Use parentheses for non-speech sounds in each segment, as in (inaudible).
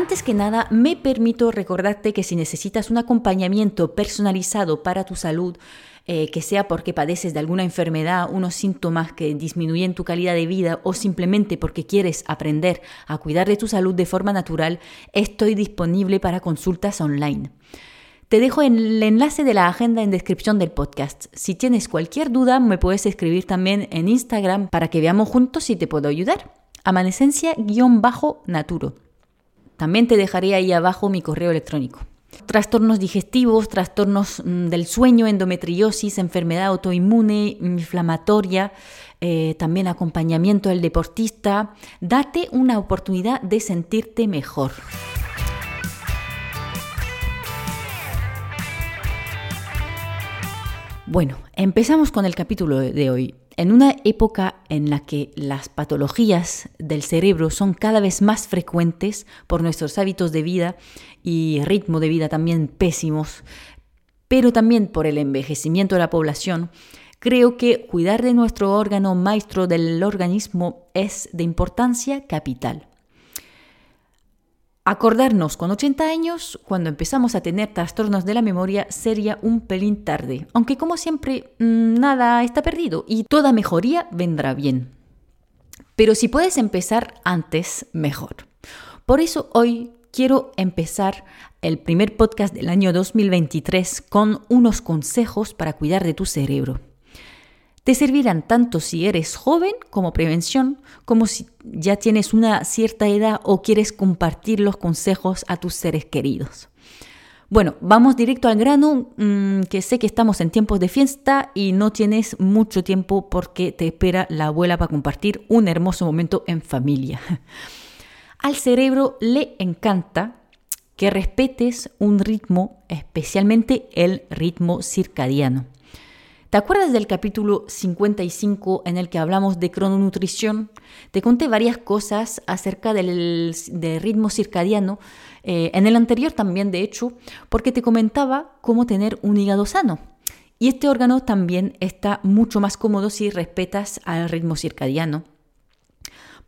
Antes que nada, me permito recordarte que si necesitas un acompañamiento personalizado para tu salud, eh, que sea porque padeces de alguna enfermedad, unos síntomas que disminuyen tu calidad de vida o simplemente porque quieres aprender a cuidar de tu salud de forma natural, estoy disponible para consultas online. Te dejo el enlace de la agenda en descripción del podcast. Si tienes cualquier duda, me puedes escribir también en Instagram para que veamos juntos si te puedo ayudar. Amanecencia-naturo. También te dejaré ahí abajo mi correo electrónico. Trastornos digestivos, trastornos mm, del sueño, endometriosis, enfermedad autoinmune, inflamatoria, eh, también acompañamiento del deportista. Date una oportunidad de sentirte mejor. Bueno, empezamos con el capítulo de hoy. En una época en la que las patologías del cerebro son cada vez más frecuentes por nuestros hábitos de vida y ritmo de vida también pésimos, pero también por el envejecimiento de la población, creo que cuidar de nuestro órgano maestro del organismo es de importancia capital. Acordarnos con 80 años, cuando empezamos a tener trastornos de la memoria, sería un pelín tarde, aunque como siempre, mm, nada está perdido y toda mejoría vendrá bien. Pero si puedes empezar antes, mejor. Por eso hoy quiero empezar el primer podcast del año 2023 con unos consejos para cuidar de tu cerebro. Te servirán tanto si eres joven como prevención, como si ya tienes una cierta edad o quieres compartir los consejos a tus seres queridos. Bueno, vamos directo al grano, mm, que sé que estamos en tiempos de fiesta y no tienes mucho tiempo porque te espera la abuela para compartir un hermoso momento en familia. (laughs) Al cerebro le encanta que respetes un ritmo, especialmente el ritmo circadiano. ¿Te acuerdas del capítulo 55 en el que hablamos de crononutrición? Te conté varias cosas acerca del, ritmo circadiano, eh, en el anterior también de hecho, porque te comentaba cómo tener un hígado sano. Y este órgano también está mucho más cómodo si respetas al ritmo circadiano.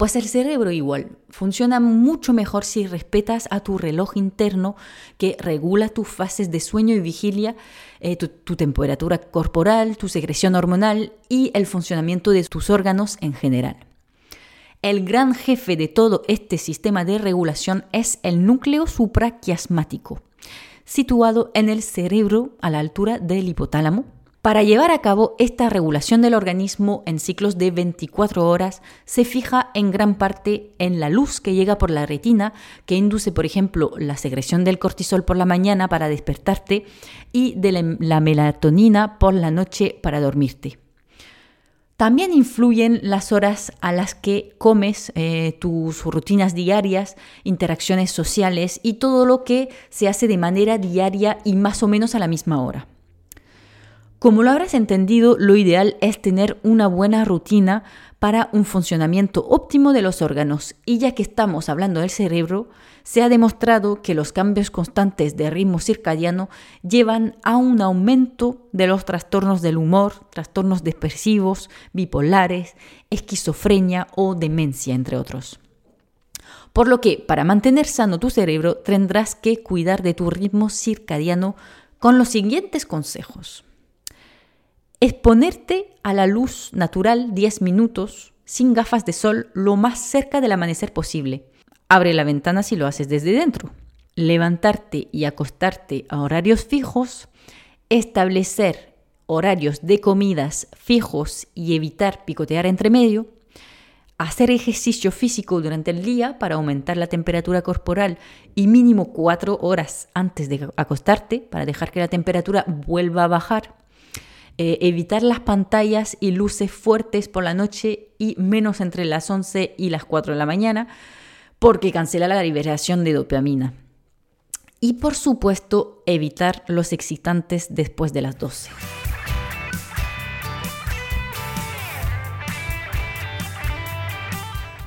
Pues el cerebro igual funciona mucho mejor si respetas a tu reloj interno que regula tus fases de sueño y vigilia, eh, tu, tu temperatura corporal, tu secreción hormonal y el funcionamiento de tus órganos en general. El gran jefe de todo este sistema de regulación es el núcleo supraquiasmático, situado en el cerebro a la altura del hipotálamo, para llevar a cabo esta regulación del organismo en ciclos de 24 horas, se fija en gran parte en la luz que llega por la retina, que induce, por ejemplo, la secreción del cortisol por la mañana para despertarte y de la melatonina por la noche para dormirte. También influyen las horas a las que comes, eh, tus rutinas diarias, interacciones sociales y todo lo que se hace de manera diaria y más o menos a la misma hora. Como lo habrás entendido, lo ideal es tener una buena rutina para un funcionamiento óptimo de los órganos y ya que estamos hablando del cerebro, se ha demostrado que los cambios constantes de ritmo circadiano llevan a un aumento de los trastornos del humor, trastornos depresivos, bipolares, esquizofrenia o demencia, entre otros. Por lo que, para mantener sano tu cerebro, tendrás que cuidar de tu ritmo circadiano con los siguientes consejos. Exponerte a la luz natural 10 minutos sin gafas de sol lo más cerca del amanecer posible. Abre la ventana si lo haces desde dentro. Levantarte y acostarte a horarios fijos. Establecer horarios de comidas fijos y evitar picotear entre medio. Hacer ejercicio físico durante el día para aumentar la temperatura corporal y mínimo 4 horas antes de acostarte para dejar que la temperatura vuelva a bajar eh, evitar las pantallas y luces fuertes por la noche y menos entre las 11 y las 4 de la mañana, porque cancela la liberación de dopamina. Y por supuesto, evitar los excitantes después de las 12.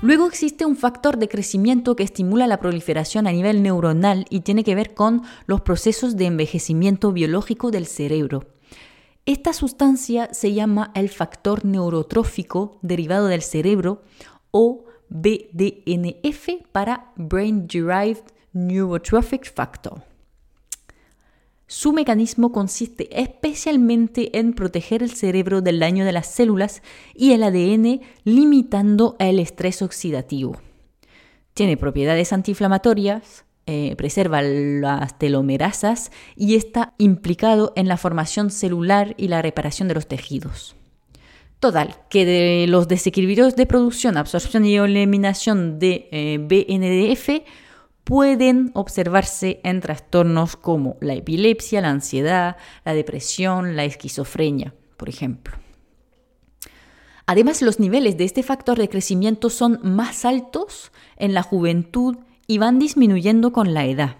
Luego existe un factor de crecimiento que estimula la proliferación a nivel neuronal y tiene que ver con los procesos de envejecimiento biológico del cerebro. Esta sustancia se llama el factor neurotrófico derivado del cerebro o BDNF para Brain Derived Neurotrophic Factor. Su mecanismo consiste especialmente en proteger el cerebro del daño de las células y el ADN limitando el estrés oxidativo. Tiene propiedades antiinflamatorias, eh, preserva las telomerasas y está implicado en la formación celular y la reparación de los tejidos. Total, que de los desequilibrios de producción, absorción y eliminación de eh, BNDF pueden observarse en trastornos como la epilepsia, la ansiedad, la depresión, la esquizofrenia, por ejemplo. Además, los niveles de este factor de crecimiento son más altos en la juventud y van disminuyendo con la edad.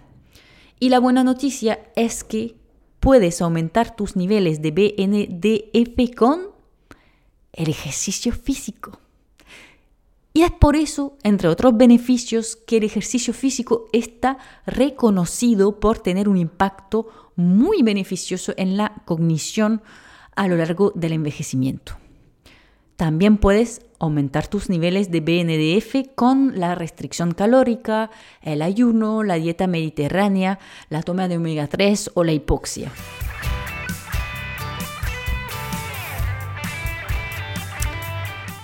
Y la buena noticia es que puedes aumentar tus niveles de BNDF con el ejercicio físico. Y es por eso, entre otros beneficios, que el ejercicio físico está reconocido por tener un impacto muy beneficioso en la cognición a lo largo del envejecimiento. También puedes aumentar tus niveles de BNDF con la restricción calórica, el ayuno, la dieta mediterránea, la toma de omega 3 o la hipoxia.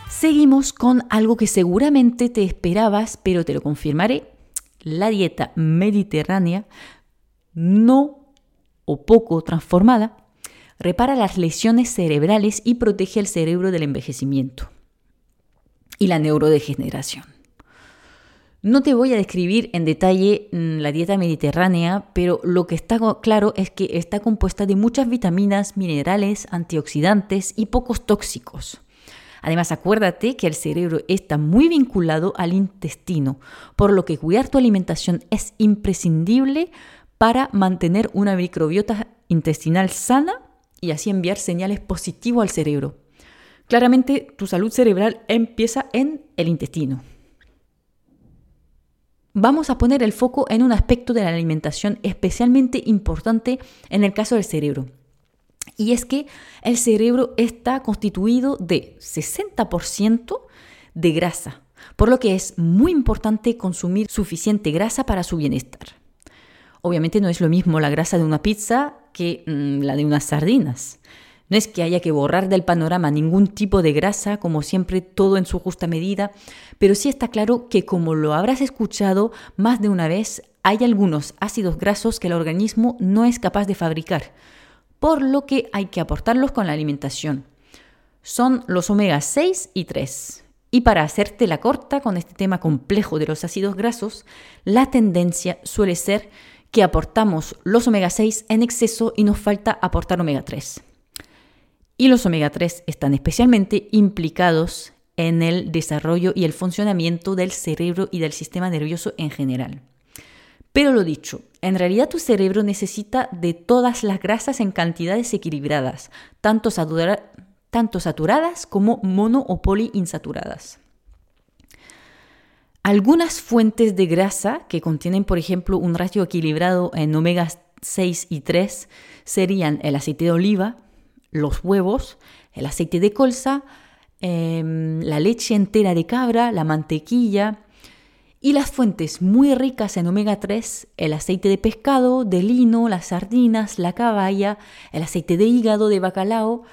Seguimos con algo que seguramente te esperabas, pero te lo confirmaré. La dieta mediterránea, no o poco transformada, repara las lesiones cerebrales y protege el cerebro del envejecimiento y la neurodegeneración. No te voy a describir en detalle mm, la dieta mediterránea, pero lo que está claro es que está compuesta de muchas vitaminas, minerales, antioxidantes y pocos tóxicos. Además, acuérdate que el cerebro está muy vinculado al intestino, por lo que cuidar tu alimentación es imprescindible para mantener una microbiota intestinal sana y así enviar señales positivas al cerebro. Claramente, tu salud cerebral empieza en el intestino. Vamos a poner el foco en un aspecto de la alimentación especialmente importante en el caso del cerebro. Y es que el cerebro está constituido de 60% de grasa, por lo que es muy importante consumir suficiente grasa para su bienestar. Obviamente no es lo mismo la grasa de una pizza que mm, la de unas sardinas. No es que haya que borrar del panorama ningún tipo de grasa, como siempre todo en su justa medida, pero sí está claro que como lo habrás escuchado más de una vez, hay algunos ácidos grasos que el organismo no es capaz de fabricar por lo que hay que aportarlos con la alimentación. Son los omega 6 y 3. Y para hacerte la corta con este tema complejo de los ácidos grasos, la tendencia suele ser que aportamos los omega 6 en exceso y nos falta aportar omega 3. Y los omega 3 están especialmente implicados en el desarrollo y el funcionamiento del cerebro y del sistema nervioso en general. Pero lo dicho, en realidad tu cerebro necesita de todas las grasas en cantidades equilibradas, tanto, saturadas como mono o poliinsaturadas. Algunas fuentes de grasa que contienen, por ejemplo, un ratio equilibrado en omega 6 y 3 serían el aceite de oliva, los huevos, el aceite de colza, em, la leche entera de cabra, la mantequilla, y las fuentes muy ricas en omega 3, el aceite de pescado, de lino, las sardinas, la caballa, el aceite de hígado, de bacalao,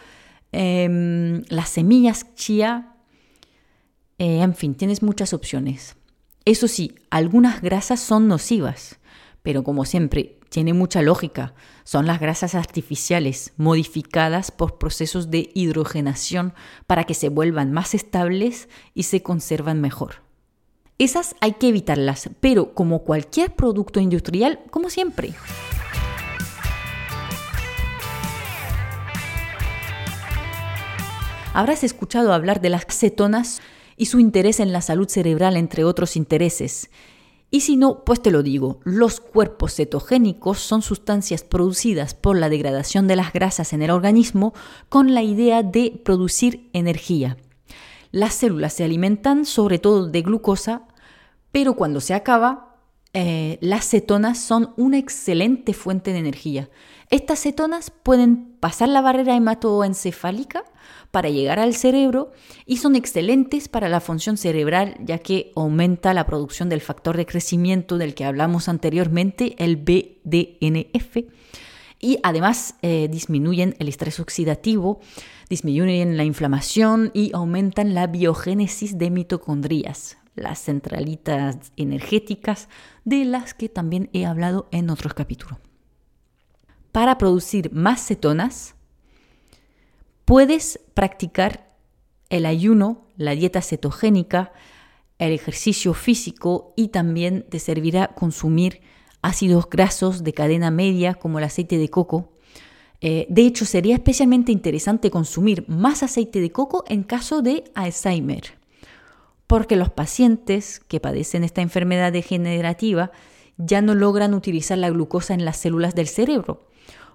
em, las semillas chía, eh, en fin, tienes muchas opciones. Eso sí, algunas grasas son nocivas, pero como siempre, tiene mucha lógica. Son las grasas artificiales, modificadas por procesos de hidrogenación para que se vuelvan más estables y se conservan mejor. Esas hay que evitarlas, pero como cualquier producto industrial, como siempre. Habrás escuchado hablar de las cetonas y su interés en la salud cerebral, entre otros intereses. Y si no, pues te lo digo, los cuerpos cetogénicos son sustancias producidas por la degradación de las grasas en el organismo con la idea de producir energía. Las células se alimentan sobre todo de glucosa, pero cuando se acaba, eh, las cetonas son una excelente fuente de energía. Estas cetonas pueden pasar la barrera hematoencefálica para llegar al cerebro y son excelentes para la función cerebral ya que aumenta la producción del factor de crecimiento del que hablamos anteriormente, el BDNF, y además eh, disminuyen el estrés oxidativo, disminuyen la inflamación y aumentan la biogénesis de mitocondrias, las centralitas energéticas de las que también he hablado en otros capítulos. Para producir más cetonas, Puedes practicar el ayuno, la dieta cetogénica, el ejercicio físico y también te servirá consumir ácidos grasos de cadena media como el aceite de coco. Eh, de hecho, sería especialmente interesante consumir más aceite de coco en caso de Alzheimer, porque los pacientes que padecen esta enfermedad degenerativa ya no logran utilizar la glucosa en las células del cerebro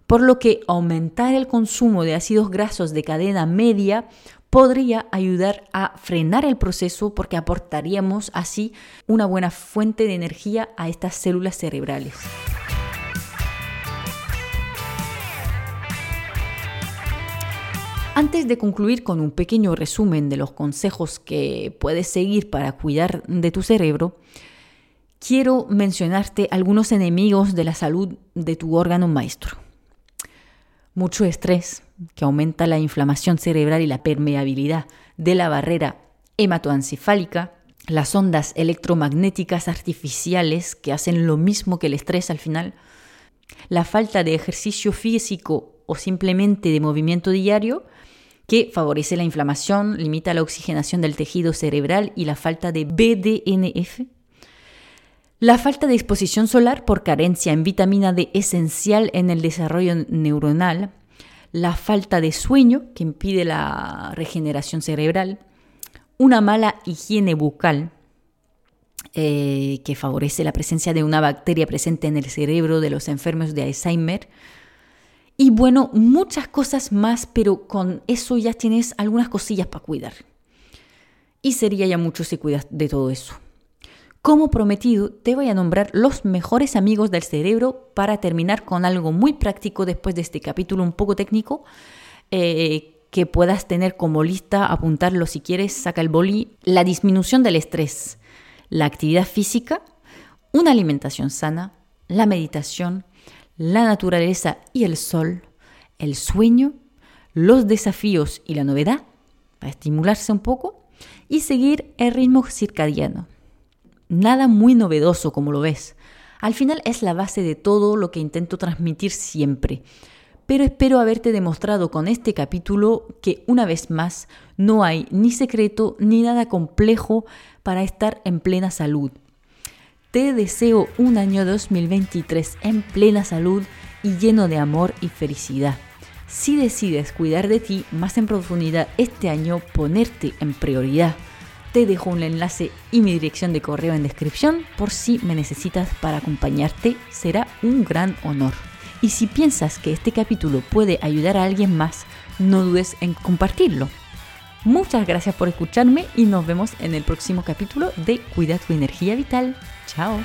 por lo que aumentar el consumo de ácidos grasos de cadena media podría ayudar a frenar el proceso porque aportaríamos así una buena fuente de energía a estas células cerebrales. Antes de concluir con un pequeño resumen de los consejos que puedes seguir para cuidar de tu cerebro, quiero mencionarte algunos enemigos de la salud de tu órgano maestro mucho estrés que aumenta la inflamación cerebral y la permeabilidad de la barrera hematoencefálica, las ondas electromagnéticas artificiales que hacen lo mismo que el estrés al final, la falta de ejercicio físico o simplemente de movimiento diario que favorece la inflamación, limita la oxigenación del tejido cerebral y la falta de BDNF, la falta de exposición solar por carencia en vitamina D esencial en el desarrollo neuronal, la falta de sueño que impide la regeneración cerebral, una mala higiene bucal eh, que favorece la presencia de una bacteria presente en el cerebro de los enfermos de Alzheimer. Y bueno, muchas cosas más, pero con eso ya tienes algunas cosillas para cuidar. Y sería ya mucho si cuidas de todo eso. Como prometido, te voy a nombrar los mejores amigos del cerebro para terminar con algo muy práctico después de este capítulo un poco técnico. Eh, que puedas tener como lista, apuntarlo si quieres, saca el boli, la disminución del estrés, la actividad física, una alimentación sana, la meditación, la naturaleza y el sol, el sueño, los desafíos y la novedad, para estimularse un poco, y seguir el ritmo circadiano. Nada muy novedoso como lo ves. Al final es la base de todo lo que intento transmitir siempre. Pero espero haberte demostrado con este capítulo que una vez más no hay ni secreto ni nada complejo para estar en plena salud. Te deseo un año 2023 en plena salud y lleno de amor y felicidad. Si decides cuidar de ti más en profundidad este año, ponerte en prioridad te dejo un enlace y mi dirección de correo en descripción por si me necesitas para acompañarte. Será un gran honor. Y si piensas que este capítulo puede ayudar a alguien más, no dudes en compartirlo. Muchas gracias por escucharme y nos vemos en el próximo capítulo de Cuida tu energía vital. Chao.